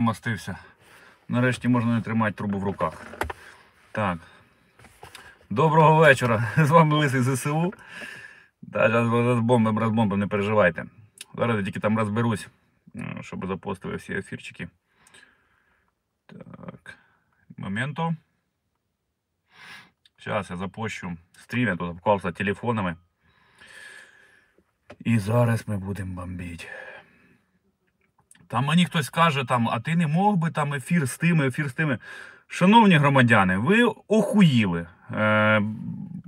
мастився. Нарешті можна не тримати трубу в руках. Так. Доброго вечора. З вами Лисий ЗСУ. Та зараз розбомбим, розбомбим, не переживайте. Зараз я тільки там розберусь, е, щоб запостили всі ефірчики. Так. Моменто. Зараз я запущу стрім, я тут обклався телефонами. І зараз ми будемо бомбити. Там мені хтось каже, там, а ти не мог би там ефір з тими, ефір з тими. Шановні громадяни, ви охуїли. Е,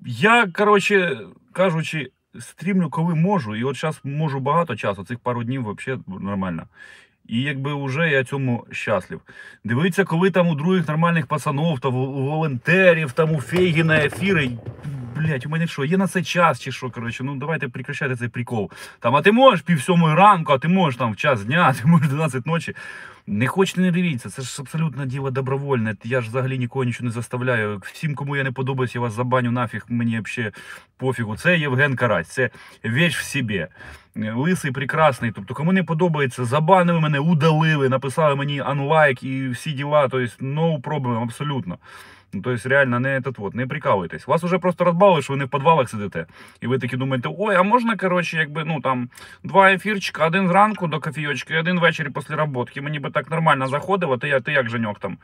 я, коротше, кажучи, стрімлю, коли можу, і от зараз можу багато часу, цих пару днів взагалі нормально. І якби вже я цьому щаслив. Дивіться, коли там у других нормальних пацанов, та у волонтерів, там у Фейгіна ефіри. Блять, у мене що, є на це час чи що? Коротше, ну давайте прекращайте цей прикол. Там, а ти можеш пів сьомої ранку, а ти можеш там в час дня, ти можеш 12 ночі. Не хочете, не дивіться, це ж абсолютно діло добровольне. Я ж взагалі нікого нічого не заставляю. Всім, кому я не подобаюсь, я вас забаню нафіг, мені взагалі пофігу. Це Євген Карась, це віч в собі. Лисий прекрасний. Тобто, кому не подобається, забанили мене, удалили, написали мені анлайк і всі діла. Тобто, no problem, абсолютно. Ну, тобто, реально, не этот вот, не прикалуйтесь. Вас уже просто розбавили, що ви не в підвалах сидите. І ви такі думаєте, ой, а можна, коротше, якби, ну там, два ефірчика, один зранку до кофійочки, один ввечері після роботки. Мені би так нормально заходило, ти, ти як женьок там.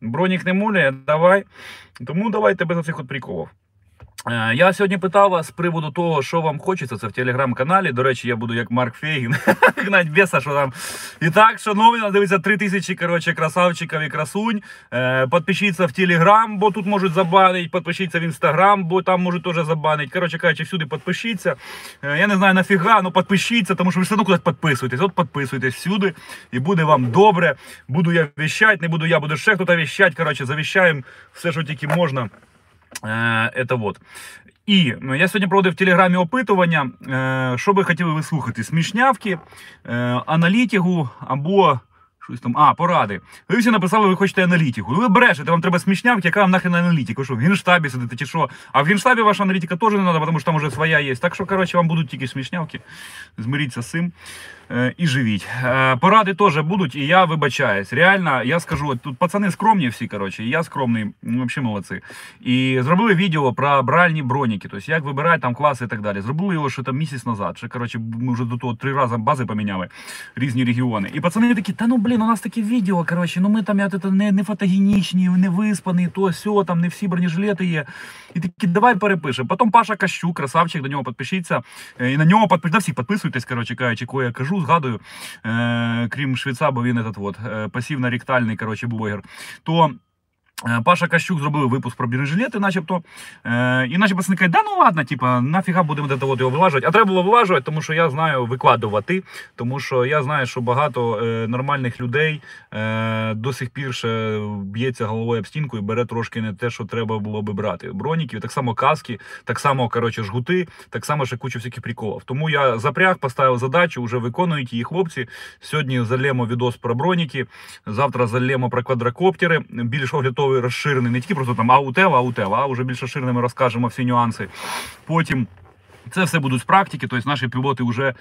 Бронік не муляє, давай. Тому давайте без оцих от приколів. Е, Я сьогодні питав вас з приводу того, що вам хочеться, це в телеграм-каналі. До речі, я буду як Марк Фейгін, гнать беса, що там. І так, шановні, нас дивиться 3 тисячі, коротше, красавчиків і красунь. Е, Підпишіться в телеграм, бо тут можуть забанити, підпишіться в інстаграм, бо там можуть теж забанити. Коротше кажучи, всюди підпишіться. Е, Я не знаю нафіга, ну підпишіться, тому що ви все одно кудись підписуєтесь. От підписуйтесь всюди, і буде вам добре. Буду я віщати, не буду я, буду ще хтось віщати. Коротше, завіщаємо все, що тільки можна. Е, Это вот. І ну, я сьогодні проводив в телеграмі опитування, що би хотіли ви слухати: смішнявки, е, аналітику або щось там, а, поради. Ви всі написали, ви хочете аналітику. Ну ви брешете, вам треба смішнявки, яка вам нахрен аналітика? Що в генштабі сидите чи що? А в генштабі ваша аналітика теж не треба, тому що там вже своя є. Так що, коротше, вам будуть тільки смішнявки. Змиріться з цим і живіть. Е, Поради теж будуть, і я вибачаюсь. Реально, я скажу, тут пацани скромні всі, коротше, і я скромний, взагалі молодці. І зробили відео про бральні броніки, тобто як вибирати там класи і так далі. Зробили його ще там місяць назад. Ще, коротше, ми вже до того три рази бази поміняли, різні регіони. І пацани такі, та ну блін, у нас таке відео, коротше, ну ми там я, не, не фотогенічні, не виспані, то сьо, там не всі бронежилети є. І такі, давай перепишемо. Потім Паша Кащук, красавчик, до нього підпишіться. Е, І на нього підпишіться, всіх підписуйтесь, коротше кажучи, кого я кажу, згадую, е, крім Швейца, бо він этот вот, е, пасивно-ректальний, коротше, блогер. То Паша Кащук зробив випуск про бронежилети, начебто. Е, і наші пацани кажуть, да ну ладно, типа, нафіга будемо де його вилажувати. А треба було вилажувати, тому що я знаю викладувати, тому що я знаю, що багато е, нормальних людей е, до сих пір ще б'ється головою об стінку і бере трошки не те, що треба було би брати. Броніки, так само каски, так само коротше, жгути, так само ще куча всяких приколів. Тому я запряг, поставив задачу, вже виконують її хлопці. Сьогодні залємо відос про броніки, завтра залємо про квадрокоптери. Більш оглядовий розширений, не тільки просто там аутева, аутева, а вже більш розширеними розкажемо всі нюанси. Потім. Це все будуть з практики, тобто наші пілоти вже,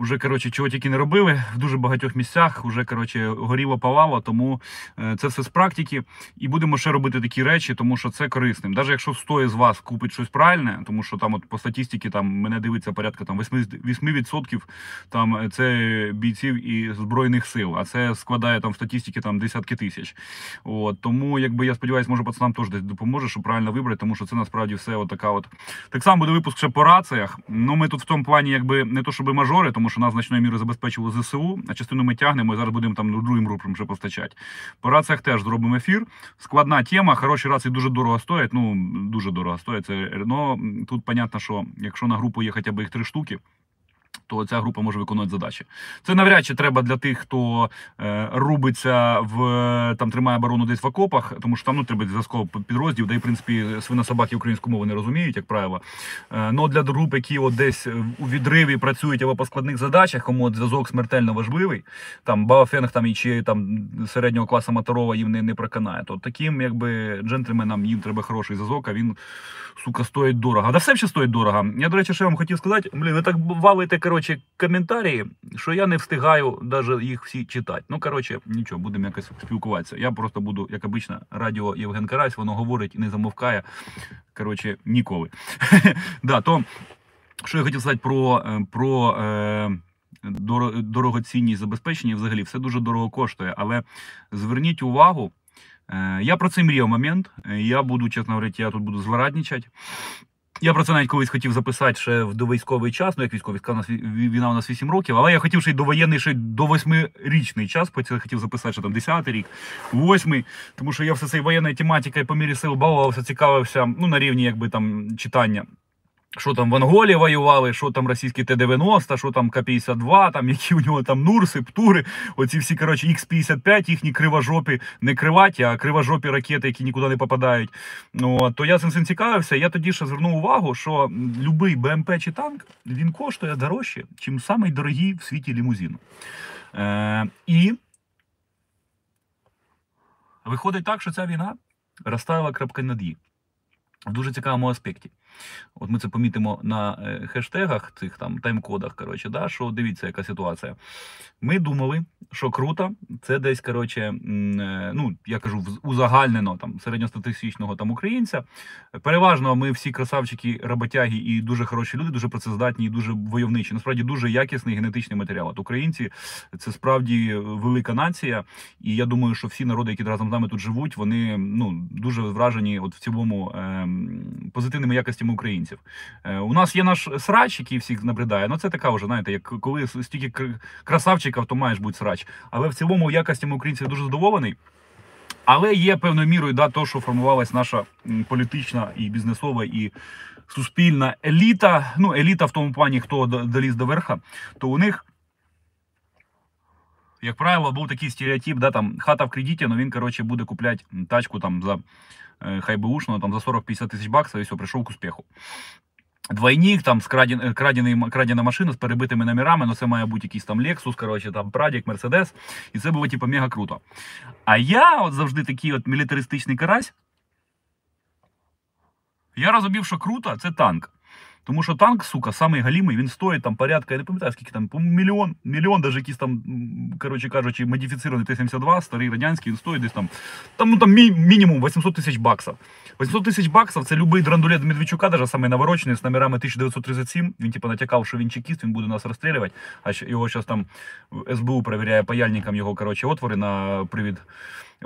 вже коротше, чого тільки не робили в дуже багатьох місцях, вже коротше, горіло палало, тому е, це все з практики. І будемо ще робити такі речі, тому що це корисним. Навіть якщо 100 з вас купить щось правильне, тому що там от по статистиці там мене дивиться порядка там 80%, 8% там е, це бійців і збройних сил, а це складає там в статистиці там десятки тисяч. От тому, якби я сподіваюся, може пацанам теж десь допоможе, щоб правильно вибрати, тому що це насправді все от така от. Так само буде випуск ще по раціях. Ну ми тут в тому плані, якби не то, щоб мажори, тому що нас значною мірою забезпечило ЗСУ, а частину ми тягнемо і зараз будемо там другим групам вже постачати. По раціях теж зробимо ефір. Складна тема, хороші рації дуже дорого стоять. Ну дуже дорого стоять. Це ну, тут понятно, що якщо на групу є хоча б їх три штуки. То ця група може виконувати задачі. Це навряд чи треба для тих, хто е, рубиться в там тримає оборону десь в окопах, тому що там ну треба зв'язково підрозділ, де в принципі свинособаки українську мову не розуміють, як правило. Е, но для груп, які от десь у відриві працюють або по складних задачах, кому зв'язок смертельно важливий, там Баофенг там і чи там середнього класу моторова їм не, не проканає. То таким, якби джентльменам їм треба хороший зв'язок, а він сука стоїть дорого. Да все ще стоїть дорого. Я, до речі, ще вам хотів сказати, блін, ви так валите коротше, коментарі, що я не встигаю навіть їх всі читати. Ну, коротше, нічого, будемо якось спілкуватися. Я просто буду, як обично, радіо Євген Карась, воно говорить і не замовкає. Коротше, ніколи. да, то, що я хотів сказати про, е, про е, доро- забезпечення, взагалі, все дуже дорого коштує. Але зверніть увагу, е, я про це мріяв момент. Я буду, чесно говорити, я тут буду зворадничати. Я про це навіть колись хотів записати ще в довійськовий час, ну як військовий, сказав, війна у нас 8 років, але я хотів ще й довоєнний, ще й до 8-річний час, потім хотів записати, що там 10 рік, 8 тому що я все цією воєнною тематикою по мірі сил балувався, цікавився, ну на рівні якби там читання. Що там в Анголі воювали, що там російські Т-90, що там К-52, там які у нього там Нурси, Птури, оці всі, коротше, Х-55, їхні кривожопі, не криваті, а кривожопі ракети, які нікуди не попадають. Ну, то я цим всім цікавився. Я тоді ще звернув увагу, що любий БМП чи танк він коштує дорожче, ніж самий дорогий в світі лімузин. Е, і виходить так, що ця війна розставила крапки над «і» в дуже цікавому аспекті. От ми це помітимо на е, хештегах, цих там тайм-кодах. Коротше, да, що дивіться, яка ситуація. Ми думали, що круто, це десь, коротше, е, ну я кажу, узагальнено там середньостатистичного там українця. Переважно ми всі красавчики, роботяги і дуже хороші люди, дуже працездатні, і дуже войовничі. Насправді дуже якісний генетичний матеріал. От українці це справді велика нація, і я думаю, що всі народи, які разом з нами тут живуть, вони ну дуже вражені, от в цілому ем, позитивними якостями українців. Е, у нас є наш срач, який всіх набридає. Ну це така вже, знаєте, як коли стільки красавчиків, то маєш бути срач. Але в цілому якостями українців дуже задоволений. Але є певною мірою да, то, що формувалась наша політична і бізнесова і суспільна еліта. Ну, еліта в тому плані, хто доліз до верха, то у них. Як правило, був такий стереотип, да, там хата в кредиті, але він, коротше, буде купляти тачку там за е, би ушно там за 40-50 тисяч баксів і все, прийшов к успіху. Двойник, там, з крадений, крадена машина з перебитими номерами, ну це має бути якийсь там Lexus, коротше, там Прадік, Мерседес, і це було типу мега круто. А я от завжди такий от мілітаристичний карась. Я розумів, що круто, це танк. Тому що танк, сука, самий галімий, він стоїть там порядка, я не пам'ятаю, скільки там, мільйон, мільйон, даже якийсь там, коротше кажучи, модифіцірований Т-72, старий радянський, він стоїть десь там, там, ну, там мі- мінімум 800 тисяч баксів. 800 тисяч баксів це любий драндулет Медведчука, даже самий наворочений, з номерами 1937. Він типу натякав, що він чекіст, він буде нас розстрілювати. А його зараз там СБУ перевіряє паяльникам його коротше, отвори на привід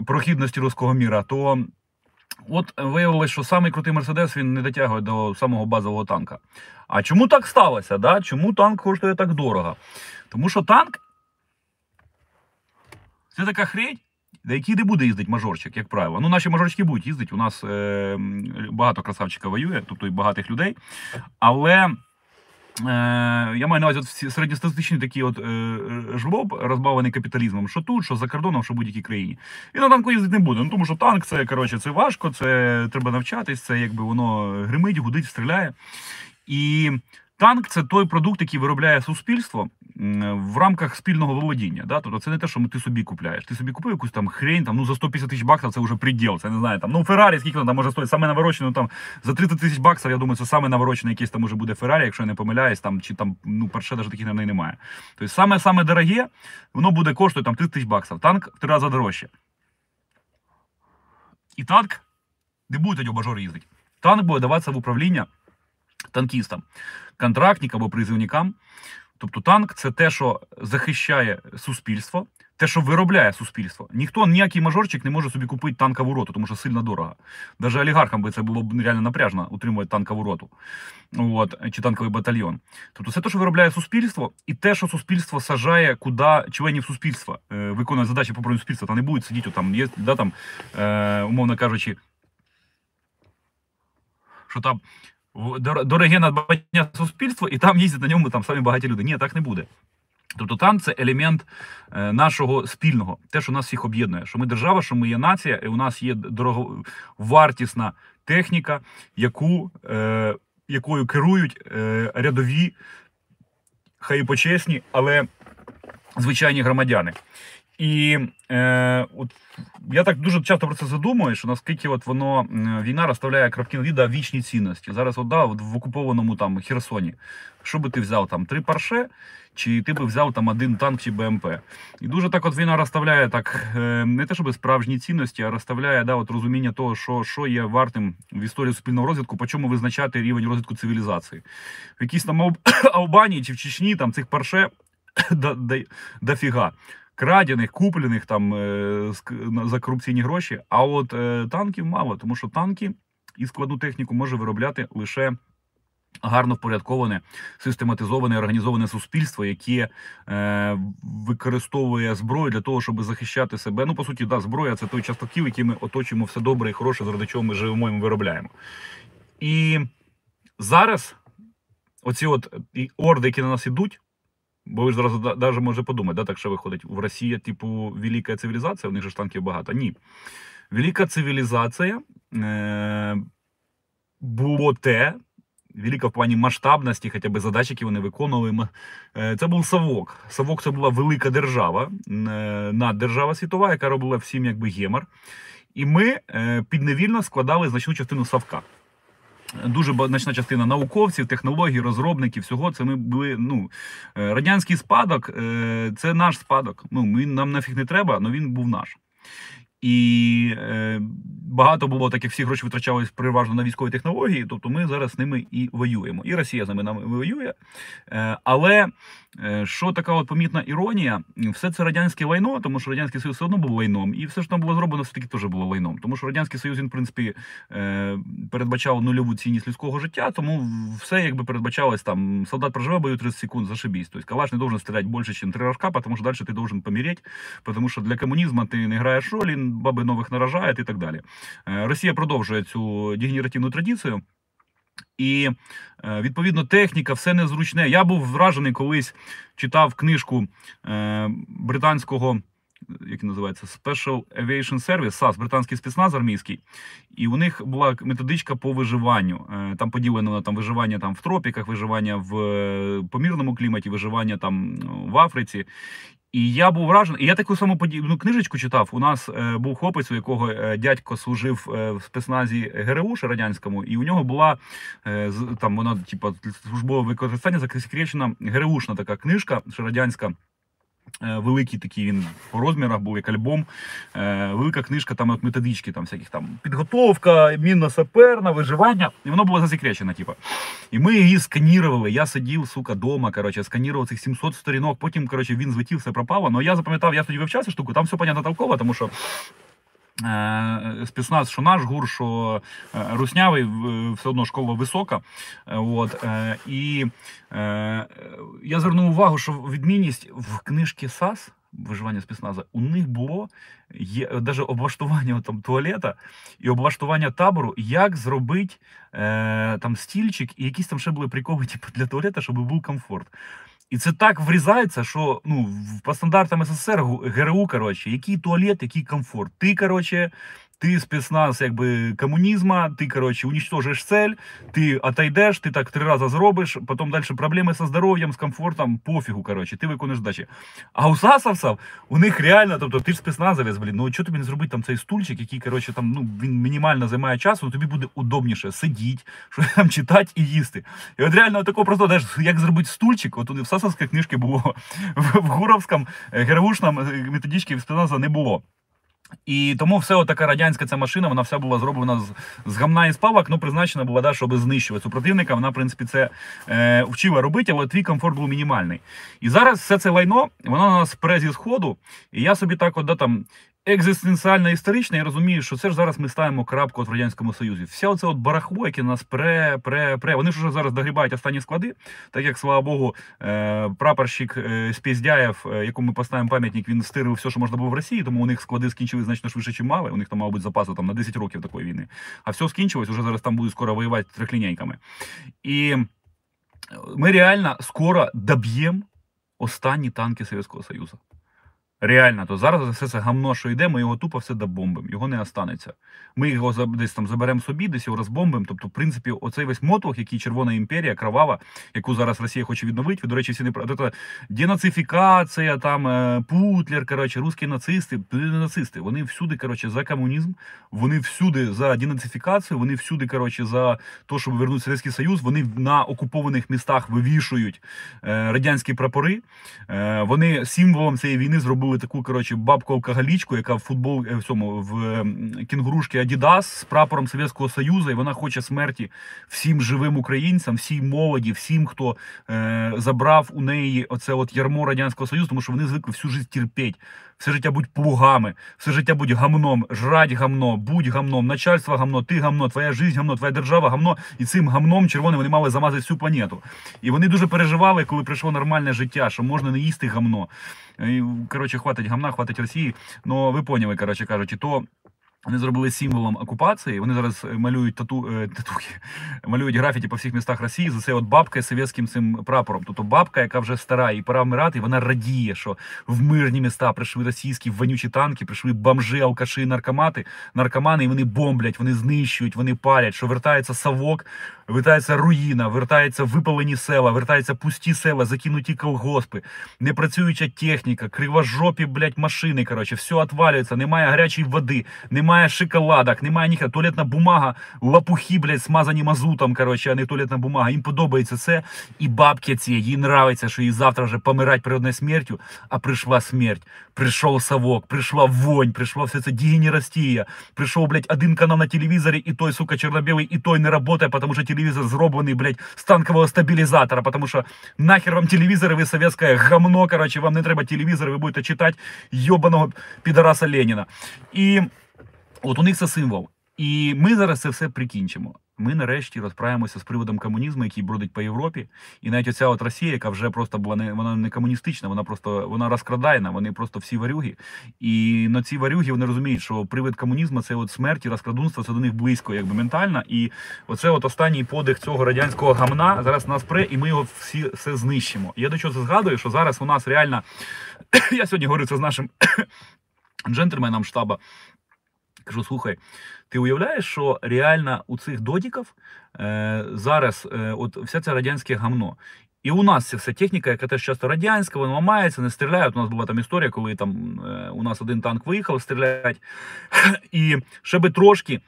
прохідності руського міра. То от виявилось, що самий крутий Мерседес він не дотягує до самого базового танка. А чому так сталося? Да? Чому танк коштує так дорого? Тому що танк це така хрень, на якій не буде їздити мажорчик, як правило. Ну, наші мажорчики будуть їздити. У нас е, багато красавчика воює, тобто і багатих людей. Але. Е, я маю на увазі от середньостатистичний такий от е, жлоб, розбавлений капіталізмом, що тут, що за кордоном, що в будь-якій країні. І на танку їздити не буде. Ну тому що танк це коротше, це важко, це треба навчатись, це якби воно гримить, гудить, стріляє. І танк це той продукт, який виробляє суспільство в рамках спільного володіння. Да? Тобто це не те, що ти собі купляєш. Ти собі купив якусь там хрень, там, ну за 150 тисяч баксів це вже приділ. Це не знаю. Там, ну Феррарі, скільки воно там може стоїть, саме наворочено там за 30 тисяч баксів, я думаю, це саме наворочене якесь там може буде Феррарі, якщо я не помиляюсь, там чи там ну перше навіть таких наверное, немає. Тобто саме саме дороге, воно буде коштувати там 30 тисяч баксів. Танк в три рази дорожче. І танк не буде тоді бажор їздити. Танк буде даватися в управління танкістам, контрактникам або призивникам. Тобто танк це те, що захищає суспільство, те, що виробляє суспільство. Ніхто, ніякий мажорчик не може собі купити танкову роту, тому що сильно дорого. Навіть олігархам би це було б реально напряжно утримувати танкову роту от, чи танковий батальйон. Тобто це те, що виробляє суспільство, і те, що суспільство сажає, куди членів суспільства е, виконує задачі по правильному суспільства, та не будуть сидіти там, є, да, там е, умовно кажучи, що там дороге надбання суспільства, і там їздять на ньому там самі багаті люди. Ні, так не буде. Тобто танк це елемент е, нашого спільного, те, що нас всіх об'єднує. Що ми держава, що ми є нація, і у нас є дороговартісна техніка, яку, е, якою керують е, рядові, хай і почесні, але звичайні громадяни. І е, от я так дуже часто про це задумую, що наскільки от воно війна розставляє крапки «і» вічні цінності. Зараз от, да, от в окупованому там Херсоні. Що би ти взяв там три парше, чи ти би взяв там один танк чи БМП? І дуже так от війна розставляє так е, не те, щоб справжні цінності, а розставляє да, от розуміння того, що, що є вартим в історії суспільного розвитку, по чому визначати рівень розвитку цивілізації. В якійсь там Алб- Албанії чи в Чечні там цих парше да, да, дофіга. Крадених, куплених там е, за корупційні гроші. А от е, танків мало, тому що танки і складну техніку може виробляти лише гарно впорядковане, систематизоване, організоване суспільство, яке е, використовує зброю для того, щоб захищати себе. Ну, по суті, да, зброя це той частокіл, який ми оточуємо все добре і хороше, заради чого ми живемо і виробляємо. І зараз оці от і орди, які на нас ідуть. Бо ви ж зараз навіть може подумати, да, так що виходить в Росії, типу, велика цивілізація, у них же ж танків багато. Ні. Велика цивілізація е, було те, велика в плані масштабності, хоча б задач, які вони виконували. е, Це був Савок. Савок це була велика держава, е, наддержава світова, яка робила всім якби гемор. І ми е, підневільно складали значну частину Савка. Дуже значна частина науковців, технологій, розробників, всього це ми були. Ну е, радянський спадок е, це наш спадок. Ну ми нам нафіг не треба, але він був наш. І е, багато було таких всі гроші витрачались переважно на військові технології. Тобто ми зараз з ними і воюємо. І Росія з ними нами воює. Е, але що така от помітна іронія, все це радянське лайно, тому що радянський союз все одно був лайном, і все, що там було зроблено, все таки теж було лайном. Тому що радянський союз він, в принципі, е, передбачав нульову цінність людського життя, тому все якби передбачалось там. Солдат проживе бою 30 секунд, зашибісь. Тобто калаш не должен стріляти більше, ніж три рожка, тому що далі ти должен помереть, тому що для комунізму ти не граєш ролі, баби нових наражають і так далі. Е, Росія продовжує цю дегенеративну традицію. І е, відповідно техніка, все незручне. Я був вражений колись читав книжку е, британського, як називається, Special Aviation Service, САС, британський спецназ армійський. І у них була методичка по виживанню. Е, Там поділено там виживання там в тропіках, виживання в помірному кліматі, виживання там в Африці. І я був вражений. І я таку саму подібну книжечку читав. У нас е, був хлопець, у якого е, дядько служив е, в спецназі ГРУ ще радянському, і у нього була е, з- там вона, типа, службове використання засекречена ГРУшна така книжка, ще радянська. Е, Великий такий він по розмірах був як альбом. Е, велика книжка, там от методички, там всяких там підготовка, мінно-саперна, виживання. І воно було засекречено, типу. І ми її сканірували. Я сидів, сука, дома, коротше, сканірував цих 700 сторінок. Потім, коротше, він злетів, все пропало. Але я запам'ятав, я тоді вивчав цю штуку, там все понятно толково, тому що. Е, Спецназ, що наш гур, що е, руснявий, все одно школа висока. Е, От, і я звернув увагу, що відмінність в книжці САС виживання спецназа, у них було є навіть облаштування там туалета і облаштування табору, як зробити там стільчик, і якісь там ще були приколи типу, для туалета, щоб був комфорт. І це так врізається, що ну, по стандартам СССР ГРУ, коротше, який туалет, який комфорт. Ти, коротше, ти спецназ якби комунізма, ти, коротше, уничтожиш цель, ти отойдеш, ти так три рази зробиш, потім далі проблеми зі здоров'ям, з комфортом, пофігу, коротше, ти виконуєш задачі. А у САСовців, у них реально, тобто ти ж спецназовець, блін, ну що тобі не зробити там цей стульчик, який, коротше, там, ну, він мінімально займає часу, ну тобі буде удобніше сидіти, що там читати і їсти. І от реально такого просто, знаєш, як зробити стульчик, от у в САСовській книжці було, в, Гуровському е, ГРУшному е, методичці спецназа не було. І тому все така радянська ця машина, вона вся була зроблена з, з гамна і спавок, ну призначена була, да, щоб знищувати супротивника. Вона, в принципі, це е, вчила робити, але твій комфорт був мінімальний. І зараз все це лайно, воно на нас пре зі сходу. І я собі так, от, да, там, екзистенціально історично, я розумію, що це ж зараз ми ставимо крапку от в Радянському Союзі. Все оце от барахло, яке нас пре, пре, пре. Вони ж вже зараз догрібають останні склади, так як, слава Богу, е, прапорщик е, Спєздяєв, е, якому ми поставимо пам'ятник, він стирив все, що можна було в Росії, тому у них склади скінчились значно швидше, чим мали. У них там, мабуть, запасу там, на 10 років такої війни. А все скінчилось, уже зараз там будуть скоро воювати трьохлінійками. І ми реально скоро доб'ємо останні танки Совєтського Союзу. Реально, то зараз все це гамно, що йде, ми його тупо все добомбимо, його не останеться. Ми його десь там заберемо собі, десь його розбомбимо. Тобто, в принципі, оцей весь мотлох, який Червона імперія, кровава, яку зараз Росія хоче відновити. Ви, до речі, всі не про Тобто, денацифікація, там е, Путлер, коротше, русські нацисти, нацисти. Вони всюди, коротше, за комунізм, вони всюди за денацифікацію, вони всюди, коротше, за те, щоб вернути Совєтський Союз. Вони на окупованих містах вивішують е, радянські прапори. Е, вони символом цієї війни зробили таку коротше бабку-алкоголічку, яка в футбол е, в цьому в ем, кінгурушки Адідас з прапором Совєтського Союзу, і вона хоче смерті всім живим українцям, всій молоді, всім, хто е, забрав у неї оце от ярмо радянського союзу, тому що вони звикли всю життя терпіть. Все життя будь плугами, все життя будь гамном, жрать гамно, будь гамном, начальство гамно, ти гамно, твоя жизнь гамно, твоя держава гамно. І цим гамном червоним вони мали замазати всю планету. І вони дуже переживали, коли прийшло нормальне життя, що можна не їсти гамно. Коротше, хватить гамна, хватить Росії. Ну, ви поняли, коротше кажучи, то. Вони зробили символом окупації. Вони зараз малюють тату, е, татуки, малюють графіті по всіх містах Росії за це от бабка з совєтським цим прапором. Тобто бабка, яка вже стара і пора вмирати, і вона радіє, що в мирні міста прийшли російські вонючі танки, прийшли бомжи, алкаші, наркомати, наркомани, і вони бомблять, вони знищують, вони палять, що вертається совок, вертається руїна, вертаються випалені села, вертаються пусті села, закинуті колгоспи, непрацююча техніка, кривожопі, блядь, машини. Коротше, все отвалюється, немає гарячої води, немає шоколадок, немає ніхто. Туалетна бумага, лапухи, блядь, смазані мазутом, коротше, а не туалетна бумага. Їм подобається це. І бабки ці, їй нравиться, що їй завтра вже помирать природною смертю, а прийшла смерть. Прийшов совок, прийшла вонь, прийшла все це дегенерастія. Прийшов, блядь, один канал на телевізорі, і той, сука, чорно-білий, і той не працює, тому що телевізор зроблений, блядь, з танкового стабілізатора, тому що нахер вам телевізори, ви совєтське гамно, коротше, вам не треба телевізор, ви будете читати йобаного підараса Леніна. І от у них це символ. І ми зараз це все прикінчимо. Ми нарешті розправимося з приводом комунізму, який бродить по Європі. І навіть оця от Росія, яка вже просто була не вона не комуністична, вона просто вона розкрадайна, вони просто всі варюги. І на ці варюги вони розуміють, що привид комунізму це от смерть і розкрадунство, це до них близько, якби ментально. І оце от останній подих цього радянського гамна зараз нас пре, і ми його всі все знищимо. Я до чого це згадую, що зараз у нас реально я сьогодні говорю це з нашим джентльменом штаба. Кажу, слухай, ти уявляєш, що реально у цих додіків е, зараз е, от вся ця радянське гамно. І у нас ця вся техніка, яка теж часто радянська, вона ламається, не стріляє. От У нас була там історія, коли там е, у нас один танк виїхав стріляти, і ще би трошки.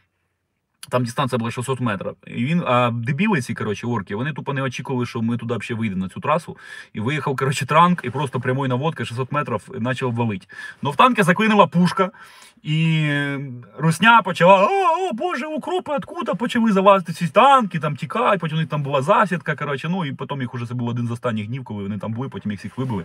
Там дистанція була 600 метрів. І він, а дебіли ці, коротше, орки, вони тупо не очікували, що ми туди взагалі вийдемо на цю трасу. І виїхав, коротше, танк, і просто прямою наводкою 600 метрів почав валити. Но в танки заклинила пушка, і Русня почала: О, о Боже, укропи, откуда почали залазити ці танки, там тікають, потім у них там була засідка. Коротше, ну і потім їх уже це був один з останніх днів, коли вони там були, потім їх всіх вибили.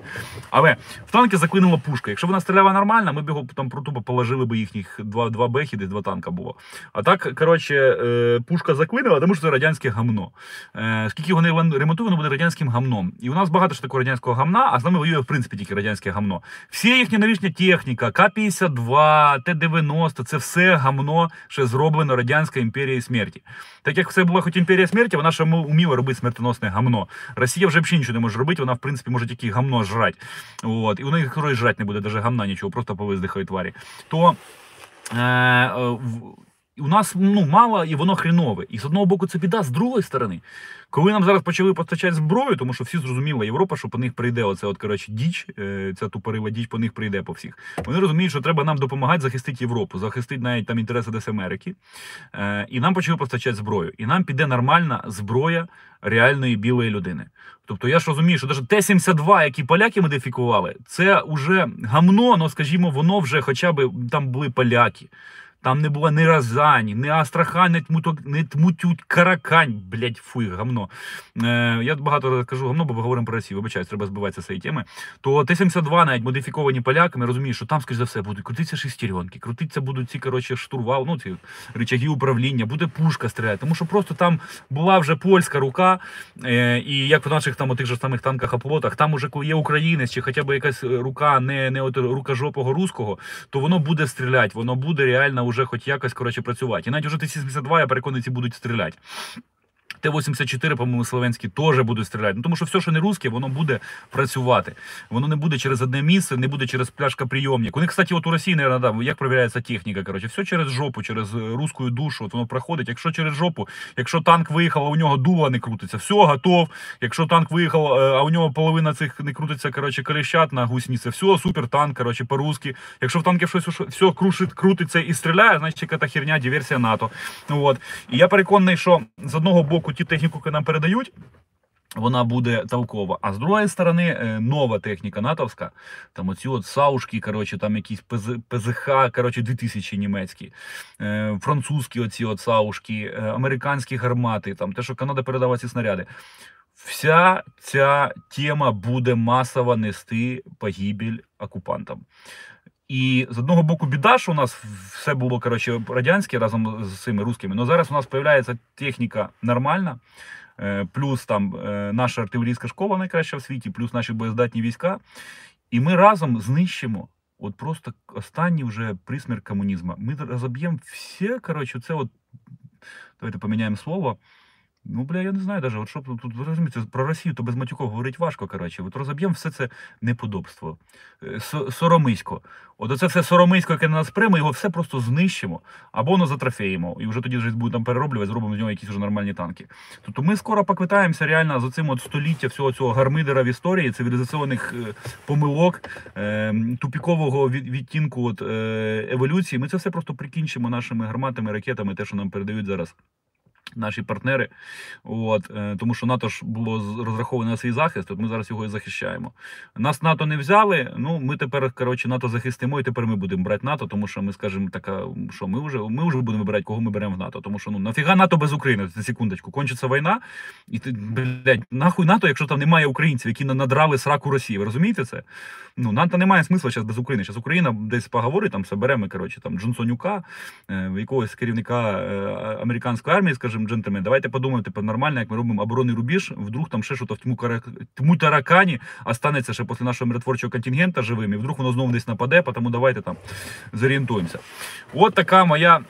Але в танки заклинила пушка. Якщо вона стріляла нормально, ми б його там тупо положили б їхніх два, два бехи, десь два танка було. А так, коротше, е, пушка заклинила, тому що це радянське гамно. Е, Скільки вони ремонтують, воно буде радянським гамном. І у нас багато ж такого радянського гамна, а з нами воює, в принципі, тільки радянське гамно. Всі їхня новішня техніка, К-52, Т-90, це все гамно, що зроблено Радянською імперією смерті. Так як це була хоч імперія смерті, вона ще вміла робити смертоносне гамно. Росія вже взагалі нічого не може робити, вона, в принципі, може тільки гамно жрати. От. І вона їх жрати не буде, навіть гамна нічого, просто повиздихають тварі. То е, е, у нас ну, мало і воно хрінове. І з одного боку це біда, з другої сторони. Коли нам зараз почали постачати зброю, тому що всі зрозуміли, Європа, що по них прийде оце от, коротше, діч, е, ця тупорила діч по них прийде по всіх. Вони розуміють, що треба нам допомагати захистити Європу, захистити навіть там інтереси десь Америки. Е, І нам почали постачати зброю. І нам піде нормальна зброя реальної білої людини. Тобто я ж розумію, що навіть Т-72, які поляки модифікували, це вже гамно, ну скажімо, воно вже хоча б там були поляки. Там не було ні Розані, ні Астрахань, ні Тмуток, ні Тмутють, Каракань, блядь, фуй, гамно. Е, я багато кажу гамно, бо ми говоримо про Росію, вибачаюсь, треба збиватися з цієї теми. То Т-72, навіть модифіковані поляками, розумію, що там, скоріш за все, будуть крутитися шестеренки, крутитися будуть ці, коротше, штурвал, ну, ці рычаги управління, буде пушка стріляти, тому що просто там була вже польська рука, е, і як в наших там тих же самих танках оплотах, там уже є українець, чи хоча б якась рука не, не от рукожопого руського, то воно буде стріляти, воно буде реально вже хоч якось коротше працювати. І навіть уже Т-72, я переконаний, ці будуть стріляти. Т-84, по-моєму, словенські теж будуть стріляти. Ну, тому що все, що не русське, воно буде працювати. Воно не буде через одне місце, не буде через пляшка прийомник. У них, кстати, от у Росії, наверное, да, як перевіряється техніка. Коротше, все через жопу, через е, русську душу. От воно проходить. Якщо через жопу, якщо танк виїхав, а у нього дуло не крутиться, все готов. Якщо танк виїхав, е, а у нього половина цих не крутиться, коротше, коліщат на гусениці, все, супер танк, коротше, по-русски. Якщо в танки щось все крушить, крутиться і стріляє, значить яка херня, диверсія НАТО. От. І я переконаний, що з одного боку ті техніку, яку нам передають. Вона буде толкова. А з другої сторони, е, нова техніка натовська, там оці от саушки, коротше, там якісь ПЗ, ПЗХ, коротше, 2000 німецькі, е, французькі оці от саушки, е, американські гармати, там те, що Канада передала ці снаряди. Вся ця тема буде масово нести погибель окупантам. І з одного боку, біда, що у нас все було коротше, радянське разом з цими русскими, але зараз у нас з'являється техніка нормальна. Е, плюс там е, наша артилерійська школа найкраща в світі, плюс наші боєздатні війська. І ми разом знищимо от просто останній вже присмірк комунізму. Ми розоб'ємо все, коротше, це от, давайте поміняємо слово. Ну, бля, я не знаю даже, от що тут розумієте, про Росію то без матюков говорить важко, коротше. От розоб'ємо все це неподобство, е, соромисько. От оце все соромисько, яке на нас прийме, його все просто знищимо або воно затрофеємо. І вже тоді вже буде там перероблювати, зробимо з нього якісь вже нормальні танки. Тобто ми скоро поквитаємося реально з цим от століття всього цього гармидера в історії, цивілізаційних е, помилок, е, тупікового відтінку от, еволюції. Ми це все просто прикінчимо нашими гарматами, ракетами, те, що нам передають зараз. Наші партнери, от е, тому що НАТО ж було розраховане на свій захист. От ми зараз його і захищаємо. Нас НАТО не взяли. Ну ми тепер коротше НАТО захистимо, і тепер ми будемо брати НАТО, тому що ми скажемо така, що ми вже ми вже будемо вибирати, кого ми беремо в НАТО. Тому що ну нафіга НАТО без України. Це секундочку, кончиться війна, і ти блядь, нахуй НАТО, якщо там немає українців, які надрали сраку Росії. Ви розумієте це? Ну НАТО немає смисла зараз без України. Зараз Україна десь поговорить там соберемо, коротше там Джонсонюка, е, якогось керівника е, американської армії, скажімо, скажем, джентльмен, давайте подумаємо типу, нормально, як ми робимо оборонний рубіж. Вдруг там ще щось в тьму, тьму таракані останеться ще після нашого миротворчого контингента живим, і вдруг воно знову десь нападе, тому давайте там зорієнтуємося. От така моя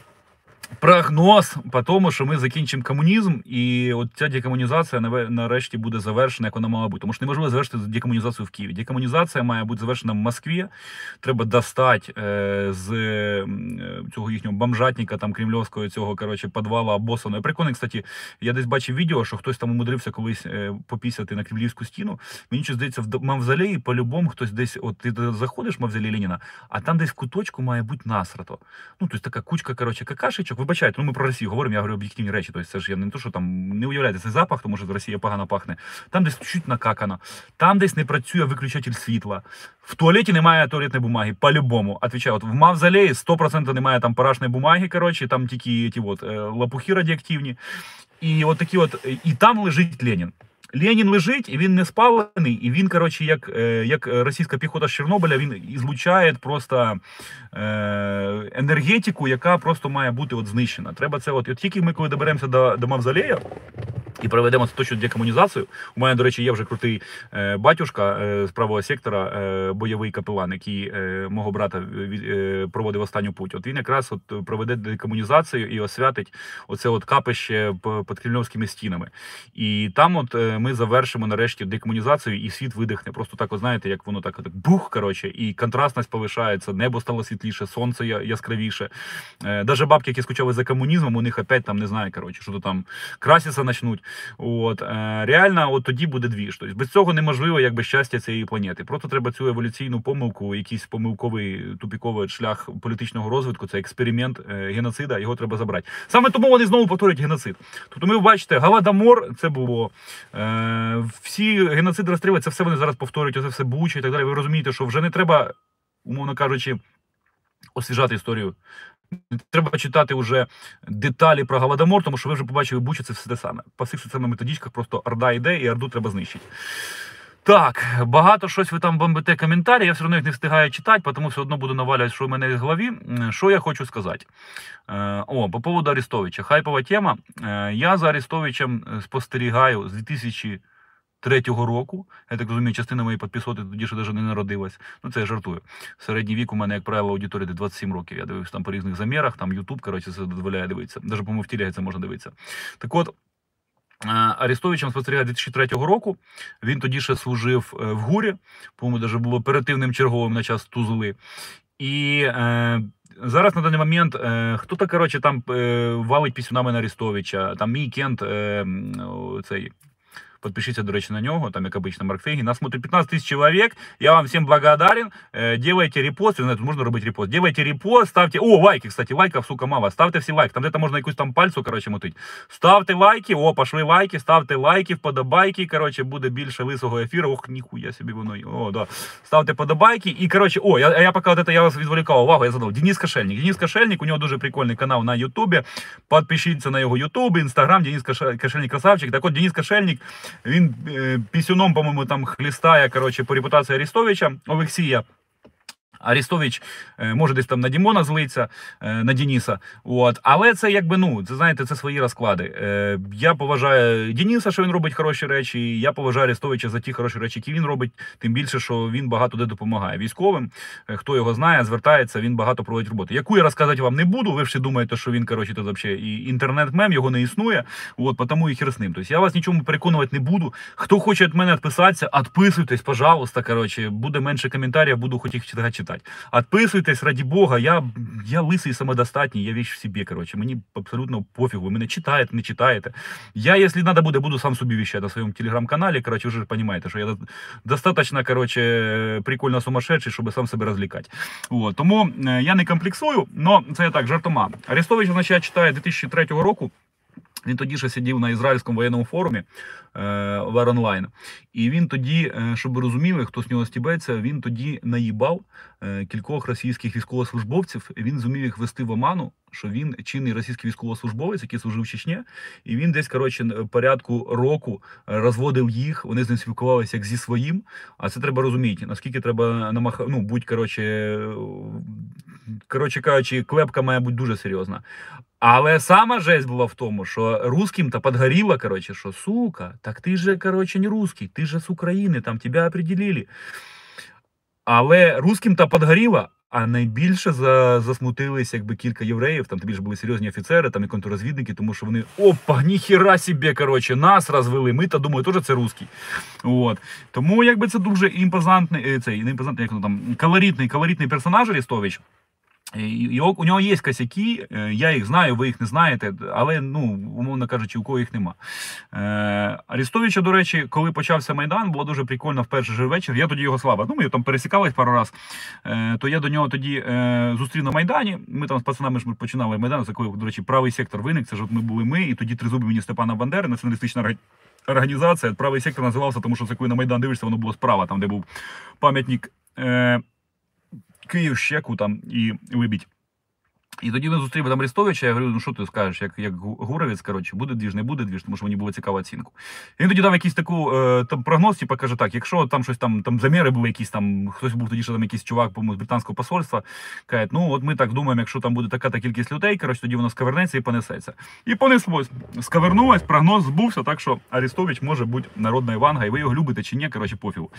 прогноз по тому, що ми закінчимо комунізм, і от ця декомунізація нарешті буде завершена, як вона мала бути. Тому що неможливо завершити декомунізацію в Києві. Декомунізація має бути завершена в Москві. Треба достати е, з е, цього їхнього бомжатника, там кремльовського цього коротше, підвала обоссаного. Я прикольний, кстати, я десь бачив відео, що хтось там умудрився колись е, попісяти на кремлівську стіну. Мені щось здається, в мавзолеї по-любому хтось десь, от ти заходиш в мавзолей Леніна, а там десь в куточку має бути насрато. Ну, тобто така кучка, коротше, какашечок вибачайте, ну ми про Росію говоримо, я говорю об'єктивні речі. Тобто це ж я не то, що там не уявляєте цей запах, тому що Росія погано пахне. Там десь чуть накакано, там десь не працює виключатель світла. В туалеті немає туалетної бумаги, по-любому. Отвічаю, от в мавзолеї 100% немає там парашної бумаги, коротше, там тільки ті от, е, лопухи радіоактивні. І от такі от, і там лежить Ленін. Ленін лежить, він не спалений, і він, коротше, як е, як російська піхота з Чорнобиля, він ізлучає просто е, енергетику, яка просто має бути от знищена. Треба це, от, от тільки ми, коли доберемося до до Мавзолея, і проведемо точну декомунізацію. У мене, до речі, є вже крутий е, батюшка е, з правого сектора, е, бойовий капелан, який мого брата проводив останню путь. От він якраз от проведе декомунізацію і освятить оце от капище під кремльовськими стінами. І там, от ми завершимо нарешті декомунізацію, і світ видихне. Просто так, от, знаєте, як воно так, так бух, коротше, і контрастність повишається, небо стало світліше, сонце яскравіше. Даже бабки, які скучали за комунізмом, у них опять там не знаю, коротше, що то там краситься почнуть. От е, реально, от тоді буде двіж. Тобто без цього неможливо якби щастя цієї планети. Просто треба цю еволюційну помилку, якийсь помилковий тупіковий шлях політичного розвитку. Це експеримент е, геноцида. Його треба забрати. Саме тому вони знову повторюють геноцид. Тобто, ми бачите, Галадомор це було е, всі геноциди розстріли, це все вони зараз повторюють. Це все буча і так далі. Ви розумієте, що вже не треба, умовно кажучи, освіжати історію Треба читати вже деталі про Голодомор, тому що ви вже побачили, Буча це все те саме. По всіх соціальних методичках просто Орда йде і Орду треба знищити. Так, багато щось ви там бомбите коментарі, я все одно їх не встигаю читати, тому все одно буду навалювати, що в мене в голові. Що я хочу сказати? Е, о, по поводу Арестовича. Хайпова тема. Е, я за Арестовичем спостерігаю з 2000 третього року. Я так розумію, частина моєї підписоти тоді ще навіть не народилась. Ну це я жартую. Середній вік у мене, як правило, аудиторія де 27 років. Я дивився там по різних замірах, там Ютуб, коротше, це дозволяє дивитися. Навіть по-моєму, в тілегі це можна дивитися. Так от. Арестовичем спостерігає 2003 року. Він тоді ще служив в ГУРі, по-моєму, навіть було оперативним черговим на час Тузли. І е, зараз на даний момент е, хто-то коротше, там е, валить пісюнами на Арестовича, там мій кент е, цей Подпишитесь, до речи, на него, там, как обычно, Марк Фейги. Нас смотрит 15 тысяч человек. Я вам всем благодарен. Э, делайте репост. Не знаю, можно робити репост. Делайте репост, ставьте... О, лайки, кстати, лайков, сука, мало. Ставьте все лайки. Там где-то можно якусь там пальцу, короче, мутить. Ставте лайки. О, пошли лайки. Ставте лайки, вподобайки. Короче, буде більше лисого ефіру. Ох, ніхуя собі воно. О, да. Ставте подобайки. І, короче, о, я, я пока вот это я вас відволікав увагу, я задав. Денис Кошельник. Денис Кошельник, у нього дуже прикольний канал на Ютубі. Подпишіться на його Ютуб, Інстаграм, Денис Кошельник красавчик. Так от, Денис Кошельник, він е, пісюном, по-моєму, там хлістає коротше, по репутації Арістовича Олексія. Арістович е, може десь там на Дімона злиться, е, на Дініса. От. Але це якби ну, це знаєте, це свої розклади. Е, я поважаю Дініса, що він робить хороші речі. Я поважаю Арістовича за ті хороші речі, які він робить. Тим більше, що він багато де допомагає військовим. Хто його знає, звертається, він багато проводить роботи. Яку я розказати вам не буду. Ви всі думаєте, що він коротше, то взагалі і інтернет-мем його не існує. От тому і хер з ним. Тобто я вас нічому переконувати не буду. Хто хоче від мене відписатися, відписуйтесь, пожалуйста. Коротше, буде менше коментарів, буду хоч їх читати читать. Отписуйтесь, раді Бога, я я лисий самодостатній, я віч в собі. Коротше, мені абсолютно пофігу. Ви мене читаєте, не читаєте. Я, якщо треба буде, буду сам собі віщати на своєму телеграм-каналі. Коротше, вже розумієте, що я достатньо коротше, прикольно сумасшедший, щоб сам себе розлікати. От. Тому е, я не комплексую, але це я так, жартома. Арестович, значить, я читаю 2003 року. Він тоді ще сидів на ізраїльському воєнному форумі Вер онлайн. І він тоді, е, щоб ви розуміли, хто з нього стібеться, він тоді наїбав е, кількох російських військовослужбовців. Він зумів їх вести в оману, що він чинний російський військовослужбовець, який служив в Чечні, і він десь коротше порядку року розводив їх. Вони з ним спілкувалися як зі своїм. А це треба розуміти. Наскільки треба намаха... ну, будь коротше, коротше кажучи, клепка має бути дуже серйозна. Але сама жесть була в тому, що русским то подгоріло, коротше, що сука, так ти же, коротше, не русский, ти же з України, там тебе определили. Але русским то подгоріло, а найбільше за, засмутились якби кілька євреїв, там більше були серйозні офіцери, там і контррозвідники, тому що вони опа, ніхіра собі, коротше, нас розвели. Ми та думаю, теж це русський. От. Тому якби це дуже імпозантний, е, цей, імпозантний, як там, колоритний, колоритний персонаж Арестович. Його, у нього є косяки, е, я їх знаю, ви їх не знаєте, але, ну, умовно кажучи, у кого їх нема. Е, Арістовича, до речі, коли почався Майдан, було дуже прикольно в перший же вечір. Я тоді його слава. Ну, ми там пересікались пару раз. Е, то я до нього тоді е, зустрів на Майдані. Ми там з пацанами ж ми починали Майдан, за коли, до речі, правий сектор виник. Це ж от ми були ми, і тоді тризуби мені Степана Бандери, націоналістична організація. Правий сектор називався, тому що це коли на Майдан дивишся, воно було справа, там, де був пам'ятник. Е, Київ, щеку там і вибіть. І тоді ми зустріли там Арестовича, я говорю, ну що ти скажеш, як як Гуровець, коротше, буде двіж, не буде двіж, тому що мені було цікава оцінку. І він тоді дав якийсь таку е, там прогноз, типу, каже, так, якщо там щось там там заміри були якісь там, хтось був тоді, що там якийсь чувак, по з британського посольства, каже, ну от ми так думаємо, якщо там буде така та кількість людей, коротше, тоді воно сковернеться і понесеться. І понеслось. Сковернулось, прогноз збувся, так що Арестович може бути народна Іванга, і ви його любите чи ні, коротше, пофігу.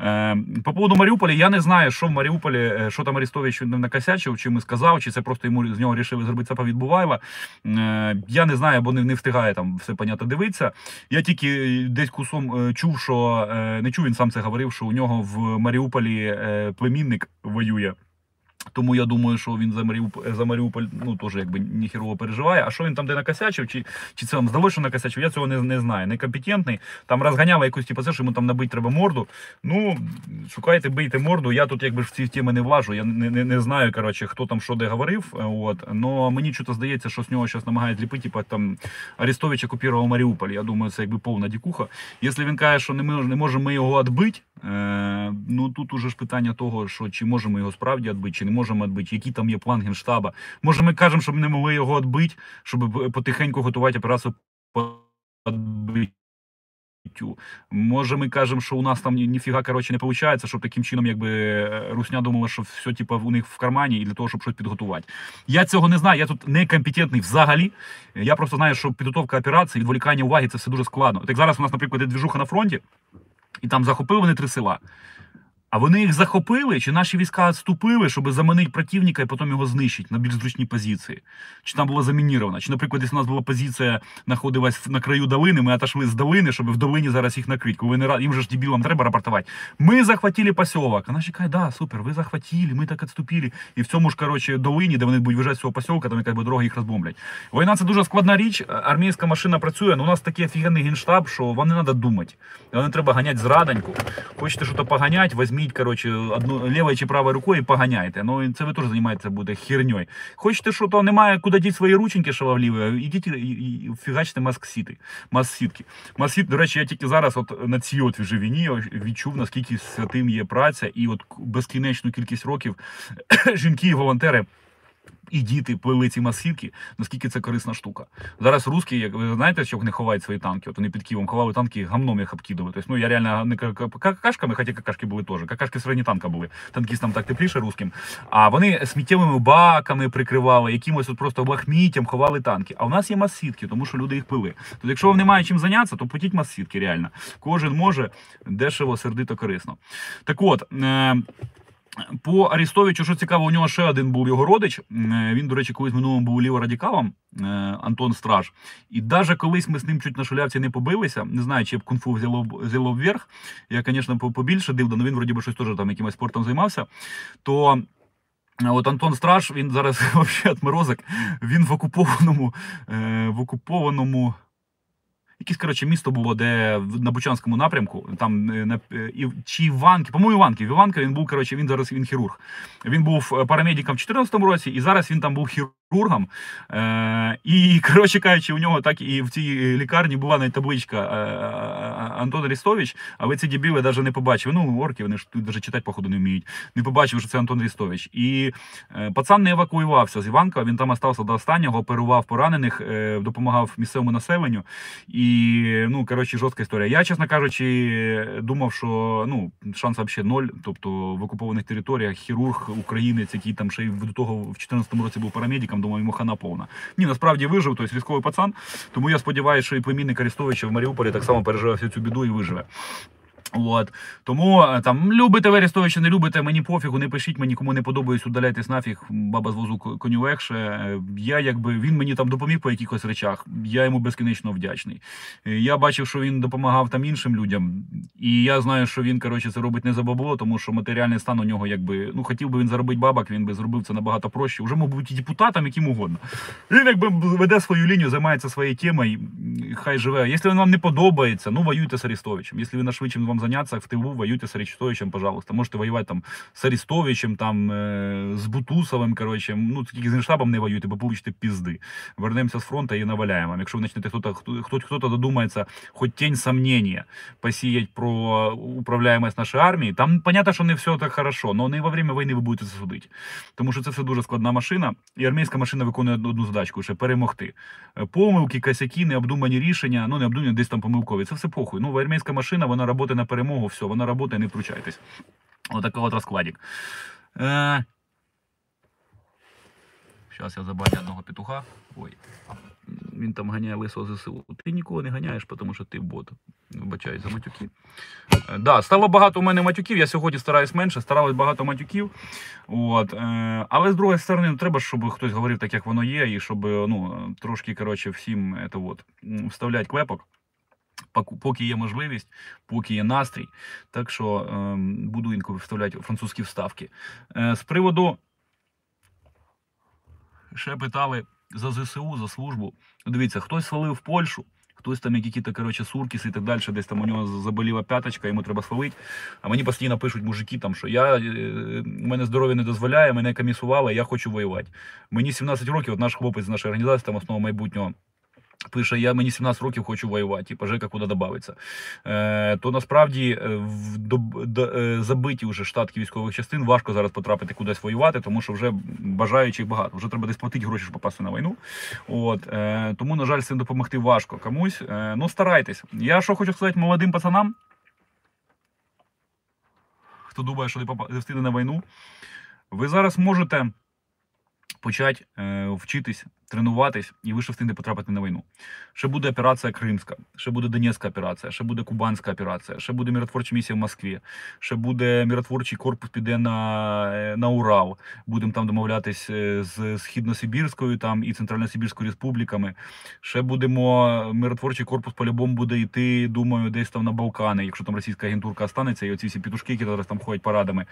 Е, По поводу Маріуполя, я не знаю, що в Маріуполі, е, що там Арестович накосячив, чи ми сказав, чи це просто йому з нього рішили зробити це Відбуваєва. Е, я не знаю, бо не, не встигає там все понятно дивитися. Я тільки десь кусом е, чув, що е, не чув, він сам це говорив, що у нього в Маріуполі племінник воює. Тому я думаю, що він за Маріуполь, за Маріуполь ну теж якби ніхірово переживає. А що він там де накосячив, чи чи це вам здалося, що накосячив, я цього не не знаю. Некомпетентний. Там розганяли якусь типу, це, що йому там набити треба морду. Ну шукайте, бийте морду. Я тут якби в ці теми не влажу. Я не не, не знаю, коротше, хто там що де говорив. От. Но мені чого здається, що з нього зараз намагають ліпити, типу, там Арестович окупував Маріуполь. Я думаю, це якби повна дікуха. Якщо він каже, що не ми не можемо ми його відбити, е, ну тут уже ж питання того, що чи можемо його справді відбити, чи не можемо відбити, який там є план генштаба. Може, ми кажемо, щоб не могли його відбити, щоб потихеньку готувати операцію по відбиттю. Може, ми кажемо, що у нас там ніфіга коротше, не виходить, щоб таким чином, якби е, Русня думала, що все типу, у них в кармані і для того, щоб щось підготувати. Я цього не знаю, я тут некомпетентний взагалі. Я просто знаю, що підготовка операції, відволікання уваги це все дуже складно. Так зараз у нас, наприклад, є двіжуха на фронті, і там захопили вони три села. А вони їх захопили, чи наші війська відступили, щоб заманити противника і потім його знищити на більш зручній позиції? Чи там було замініровано? Чи, наприклад, якщо у нас була позиція, знаходилась на краю долини, ми отошли з долини, щоб в долині зараз їх накрити. Коли вони ра- їм же ж дебілам треба рапортувати. Ми захватили посілок. А наші кажуть, да, супер, ви захватили, ми так відступили. І в цьому ж, коротше, долині, де вони будуть виїжджати з цього посілка, там якась би дорога їх розбомблять. Війна це дуже складна річ. Армійська машина працює, але у нас такий офігенний генштаб, що вам не треба думати. Вам не треба ганяти зраданьку. Хочете щось поганяти, коротше, одну лівою чи правою рукою і поганяйте. Ну, це ви теж займаєтеся буде херньою. Хочете, що то немає куди діти свої рученьки шаловливі, ідіть і, фігачте маск-сіти, мас-сітки. Мас-сіт, до речі, я тільки зараз от на цій от віні відчув, наскільки святим є праця, і от безкінечну кількість років жінки і волонтери. І діти плели ці масівки, наскільки це корисна штука. Зараз русські, як ви знаєте, що вони ховають свої танки. От вони під Києвом ховали танки, гамном їх обкидали. Тобто, ну я реально не ка- ка- какашками, хоча какашки були теж. Какашки середні танка були. Танкістам так тепліше русським. А вони сміттєвими баками прикривали, якимось от просто лахміттям ховали танки. А у нас є масітки, тому що люди їх пили. Тобто, якщо вам немає чим зайнятися, то платіть масітки реально. Кожен може дешево, сердито, корисно. Так от. Е- по Арістовичу, що цікаво, у нього ще один був його родич. Е, Він, до речі, колись в минулому був ліворадикалом е, Антон Страж. І навіть колись ми з ним чуть на шулявці не побилися. Не знаю, чи б кунг-фу взяло, взяло вверх. Я, звісно, побільше див, але він вроді би щось теж там якимось спортом займався. То От Антон Страж, він зараз взагалі отморозок, він в окупованому, е, в окупованому. Якесь, коротше, місто було, де на Бучанському напрямку, там е, на е, чи Іванки, по-моєму, Іванки. В Іванка він був, коротше, він зараз він хірург. Він був е, парамедиком в 2014 році, і зараз він там був хірургом. Е, і, коротше кажучи, у нього так і в цій лікарні була навіть табличка е, е, Антон Арістович, але ці дебіли навіть не побачили. Ну, орки, вони ж тут навіть читати, походу, не вміють. Не побачив, що це Антон Арістович. І е, пацан не евакуювався з Іванка, він там остався до останнього, оперував поранених, е, допомагав місцевому населенню. І, ну, коротше, жорстка історія. Я, чесно кажучи, думав, що ну, шанс взагалі ноль. Тобто в окупованих територіях хірург, українець, який там ще й до того в 2014 році був парамедиком, думав, йому повна. Ні, насправді вижив, тобто військовий пацан. Тому я сподіваюся, що і племінник Арестовича в Маріуполі так само переживе всю цю біду і виживе. От. Тому е, там любите ви Арестовича, не любите, мені пофігу, не пишіть, мені кому не подобається, удаляйтесь нафіг, баба з возу коню легше. Е, Я якби він мені там допоміг по якихось речах, я йому безкінечно вдячний. Е, Я бачив, що він допомагав там іншим людям, і я знаю, що він коротше це робить не за бабло, тому що матеріальний стан у нього якби ну хотів би він заробити бабок, він би зробив це набагато проще. Уже мав бути і депутатом, яким угодно. Він якби веде свою лінію, займається своєю темою, м, хай живе. Якщо він вам не подобається, ну воюйте з Арестовичем. Якщо ви нашли чим вам зайнятися в тилу, воюйте з Арестовичем, пожалуйста. Можете воювати там з Арестовичем, там з Бутусовим, коротше. Ну тільки з Генштабом не воюйте, бо получите пізди. Вернемося з фронту і наваляємо. Якщо ви почнете хто-то, хто, хто, хто-то додумається, хоч тінь сомнення посіять про управляємость нашої армії, там понятно, що не все так хорошо, але не во время війни ви будете це судити. Тому що це все дуже складна машина, і армійська машина виконує одну задачку ще перемогти. Е, Помилки, косяки, необдумані рішення, ну необдумані десь там помилкові. Це все похуй. Ну, армійська машина, вона працює на перемогу, все, вона працює, не втручайтесь. Отакий от розкладик. Е... Зараз я забачу одного петуха. Ой. Він там ганяє лисого ЗСУ. Ти нікого не ганяєш, тому що ти бот. Вибачаюсь за матюки. Е, Да, стало багато у мене матюків. Я сьогодні стараюсь менше, старалось багато матюків. От, е, але з другої сторони, ну, треба, щоб хтось говорив так, як воно є, і щоб ну, трошки коротше, всім это от, м, вставляти клепок. Поки є можливість, поки є настрій. Так що е, буду інколи вставляти французькі вставки. Е, з приводу ще питали за ЗСУ, за службу. Дивіться, хтось свалив в Польщу, хтось там якісь коротше, суркіси і так далі, десь там у нього заболіла п'яточка, йому треба свалити. А мені постійно пишуть мужики, там, що я, е, мене здоров'я не дозволяє, мене комісували, я хочу воювати. Мені 17 років, от наш хлопець з нашої організації, там основа майбутнього. Пише, я мені 17 років хочу воювати, типу, Жека куди додається. Е, то насправді е, в доб- д- е, забиті вже штатки військових частин важко зараз потрапити кудись воювати, тому що вже бажаючих багато. Вже треба десь платити гроші, щоб попасти на війну. От, е, тому, на жаль, цим допомогти важко комусь. Е, ну, старайтесь. Я що хочу сказати молодим пацанам, хто думає, що не встигне на війну, ви зараз можете почати е, вчитись тренуватись, і ви ще встигнете потрапити на війну. Ще буде операція Кримська, ще буде Донецька операція, ще буде Кубанська операція, ще буде миротворча місія в Москві, ще буде миротворчий корпус, піде на, е, на Урал. Будемо там домовлятись е, з Східносибірською там і Центрально-Сибірською республіками. Ще будемо миротворчий корпус по-любому буде йти, думаю, десь там на Балкани, якщо там російська агентурка станеться, і оці всі пітушки, які зараз там ходять парадами,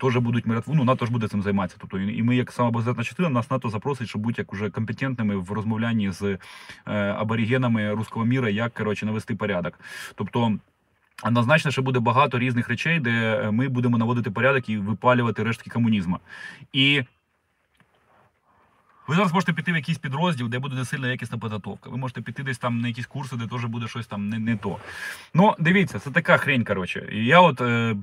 теж будуть миротвор... ну, НАТО ж буде цим займатися. Тобто і ми, як сама безпечна частина, нас НАТО запросить, щоб бути як уже компетентними в розмовлянні з аборігенами аборигенами руського міра, як коротше навести порядок. Тобто. Однозначно, що буде багато різних речей, де е, ми будемо наводити порядок і випалювати рештки комунізму. І ви зараз можете піти в якийсь підрозділ, де буде не сильно якісна підготовка. Ви можете піти десь там на якісь курси, де теж буде щось там не, не то. Ну, дивіться, це така хрень, коротше. І я от е,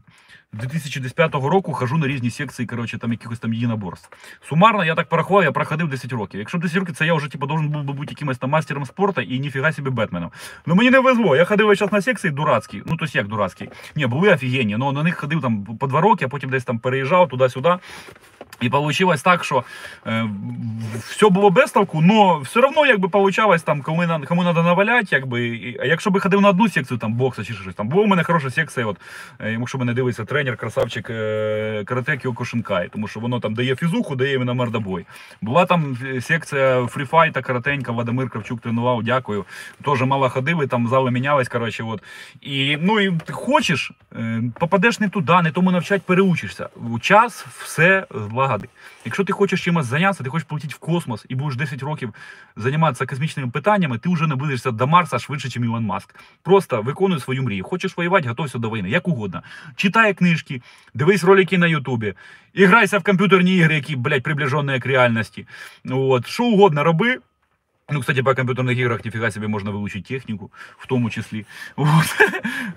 з 2010 року хожу на різні секції, коротше, там якихось там єдиноборств. Сумарно, я так порахував, я проходив 10 років. Якщо 10 років, це я вже типу, должен був би бути якимось там мастером спорту і ніфіга собі Бетменом. Ну мені не везло. Я ходив зараз на секції дурацькі. Ну, то як дурацькі. Ні, були офігенні, але на них ходив там по два роки, а потім десь там переїжджав туди-сюди. І вийшло так, що е, все було без ставку, але все одно якби получалось там, кому, на- кому треба наваляти, якби, і- а якщо би ходив на одну секцію там бокса чи щось там, була у мене хороша секція, от, е, якщо мене дивиться тренер, красавчик е, карате Кіоко Шинкай, тому що воно там дає фізуху, дає іменно мордобой. Була там е, секція фріфайта, каратенька, Вадимир Кравчук тренував, дякую. Теж мало ходили, там зали мінялись, коротше, от. І, ну, і ти хочеш, е, попадеш не туди, не тому навчать, переучишся. Час все злагоди. Якщо ти хочеш чимось зайнятися, ти хочеш полетіти в космос і будеш 10 років займатися космічними питаннями, ти вже наблизишся до Марса швидше, ніж Ілон Маск. Просто виконуй свою мрію. Хочеш воювати, готовся до війни, як угодно. Читай книжки, дивись ролики на Ютубі, іграйся в комп'ютерні ігри, які, блядь, приближені к реальності. От, що угодно роби. Ну, кстати, по комп'ютерних іграх ніфіга собі можна вилучити техніку, в тому числі. От.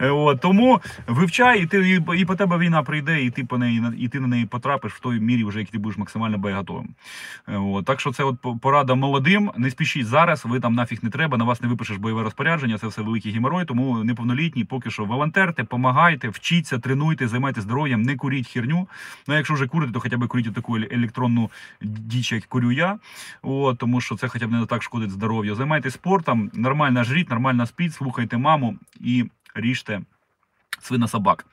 От. Тому вивчай, і, ти, і, і по тебе війна прийде, і ти, по неї, і ти на неї потрапиш в той мірі, вже, як ти будеш максимально боєготовим. От. Так що це от порада молодим. Не спішіть зараз, ви там нафіг не треба, на вас не випишеш бойове розпорядження, це все великий геморой, тому неповнолітні, поки що волонтерте, помагайте, вчіться, тренуйте, займайтесь здоров'ям, не куріть херню. Ну, якщо вже курите, то хоча б куріть таку електронну діч, як курю я. От, тому що це хоча б не так шкодить здоров'ю. Займайтесь спортом, нормально жріть, нормально спіть, слухайте маму і ріжте свинособак.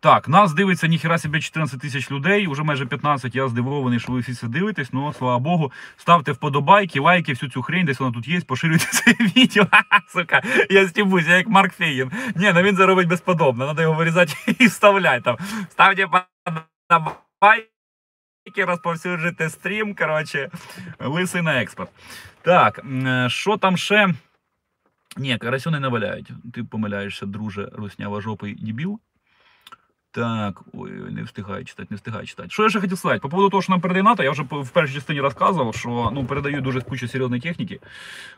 Так, нас дивиться ніхіра себе 14 тисяч людей, уже майже 15. Я здивований, що ви всі це дивитесь. Ну, слава Богу, ставте вподобайки, лайки, всю цю хрень, десь вона тут є, поширюйте це відео. Сука, я стібусь, я як Марк Фейгін. Ні, ну він це робить безподобно. Треба його вирізати і вставляти там. Ставте вподобайки, розповсюджуйте стрім. Коротше, лисий на експорт. Так, що там ще? Ні, карасю не наваляють. Ти помиляєшся, друже, руснява жопий дебіл. Так, ой, не встигаю читати, не встигаю читати. Що я ще хотів сказати? По поводу того, що нам передає НАТО, я вже в першій частині розказував, що ну, передають дуже кучу серйозної техніки.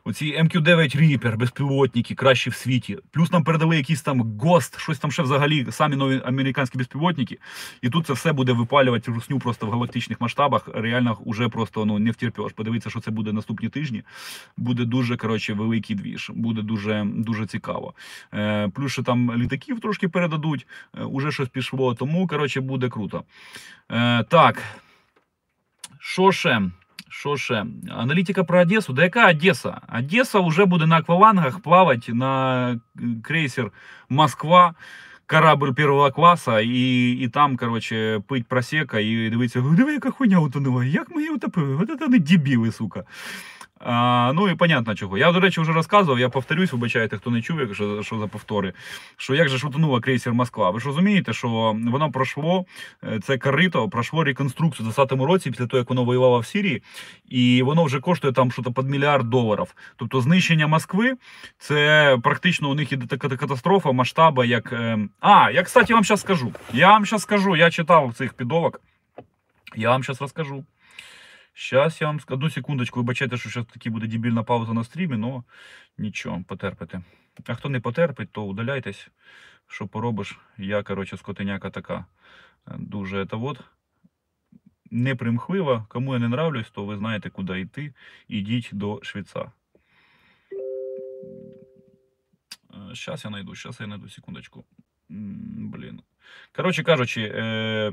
Оці MQ-9 Reaper, безпілотники, кращі в світі. Плюс нам передали якийсь там Ghost, щось там ще взагалі, самі нові американські безпілотники. І тут це все буде випалювати русню просто в галактичних масштабах. Реально вже просто ну, не втерпеш. Подивіться, що це буде наступні тижні. Буде дуже коротше, великий двіж, буде дуже, дуже цікаво. Е, плюс ще там літаків трошки передадуть, е, уже щось пішло, тому коротше, буде круто. Е, так. Що ще? Що ще? Аналітика про Одесу. Да яка Одеса? Одеса вже буде на аквалангах плавати на е, крейсер Москва. Корабль первого класу, і, і там, коротше, пить просека, і дивиться, диви, яка хуйня утонула, як ми її утопили? От це вони дебіли, сука. А, ну і понятно чого. Я, до речі, вже розказував, я повторюсь, вибачайте, хто не чув, якщо що за повтори. Що як же ж утонула крейсер Москва? Ви ж розумієте, що воно пройшло, е, це корито, пройшло реконструкцію в 20-му році, після того, як воно воювало в Сирії, і воно вже коштує там щось під мільярд доларів. Тобто знищення Москви це практично у них іде така катастрофа масштаба, як. е, А, я, кстати, вам зараз скажу. Я вам зараз скажу, я читав цих підовок. Я вам зараз розкажу. Щас я вам скажу. Одну секундочку, вибачайте, що зараз таки буде дебільна пауза на стрімі, але нічого, потерпите. А хто не потерпить, то удаляйтесь. Що поробиш? Я, коротше, скотиняка така. е, Дуже та вот. Непримхлива. Кому я не нравлюсь, то ви знаєте, куди йти. Ідіть до швейца. Зараз я знайду, зараз я знайду, секундочку. Блін. Коротше кажучи, е,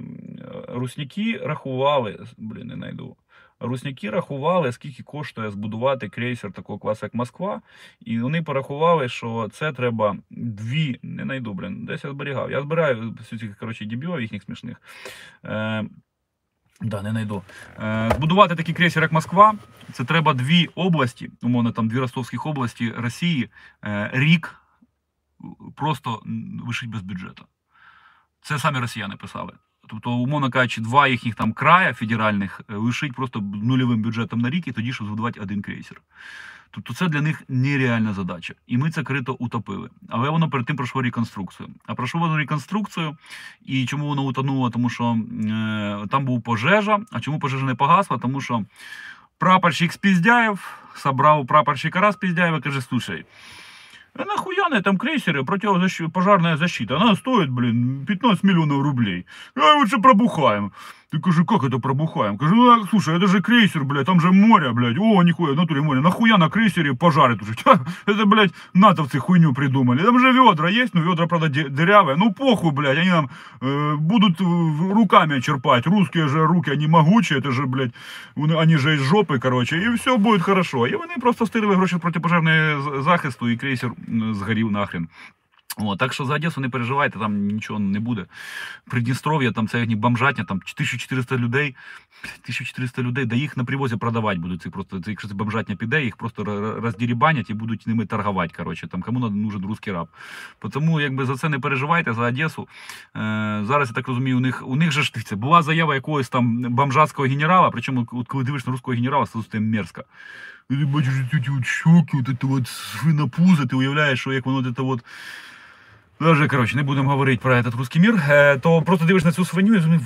русняки рахували, блін, не знайду. Русняки рахували, скільки коштує збудувати крейсер такого класу, як Москва. І вони порахували, що це треба дві, не знайду, блін, десь я зберігав. Я збираю цих коротше, дебілів їхніх смішних. Е, да, не знайду. Е, збудувати такий крейсер, як Москва, це треба дві області, умовно там дві ростовських області Росії, е, рік просто вишить без бюджету. Це самі росіяни писали. Тобто, умовно кажучи, два їхніх там края федеральних е, лишить просто нульовим бюджетом на рік і тоді, щоб збудувати один крейсер. Тобто це для них нереальна задача. І ми це крито утопили. Але воно перед тим пройшло реконструкцію. А пройшло воно реконструкцію. І чому воно утонуло? Тому що е, там був пожежа. А чому пожежа не погасла? Тому що прапорщик Спіздяєв собрав прапорщика раз Спіздяєва, каже: слушай. А нахуя там крейсере противопожарная защита? Она стоит, блин, 15 миллионов рублей. Давай лучше пробухаем. Ты кажу, как это пробухаем? Кажу, ну, а, слушай, это же крейсер, блядь, там же море, блядь. О, нихуя, в натуре море. Нахуя на крейсере пожары тушить? Ха, Это, блядь, натовцы хуйню придумали. Там же ведра есть, но ведра, правда, де- дырявые. Ну, похуй, блядь, они нам э, будут э, руками черпать. Русские же руки, они могучие, это же, блядь, вони- они же из жопы, короче, и все будет хорошо. І вони просто стирили гроші протипожежної з- захисту, і крейсер м, згорів нахрен. О, так що за Одесу не переживайте, там нічого не буде. Придністров'я, там це як бомжатня, там 1400 людей, 1400 людей, да їх на привозі продавати будуть. Це просто, це, якщо це бомжатня піде, їх просто роздірібанять і будуть ними торгувати. Коротше, там кому нужен русський раб. Тому якби за це не переживайте, за Одесу. Е, зараз я так розумію, у них, у них же ж дивіться, була заява якогось там бомжатського генерала, причому от коли дивишся на руського генерала, це це мерзко. Ти бачиш от щоки, от це от свинопуза, ти уявляєш, що як воно це от Даже, коротше, не будемо говорити про этот русский мір, е, то просто дивишся на цю свиню і господи,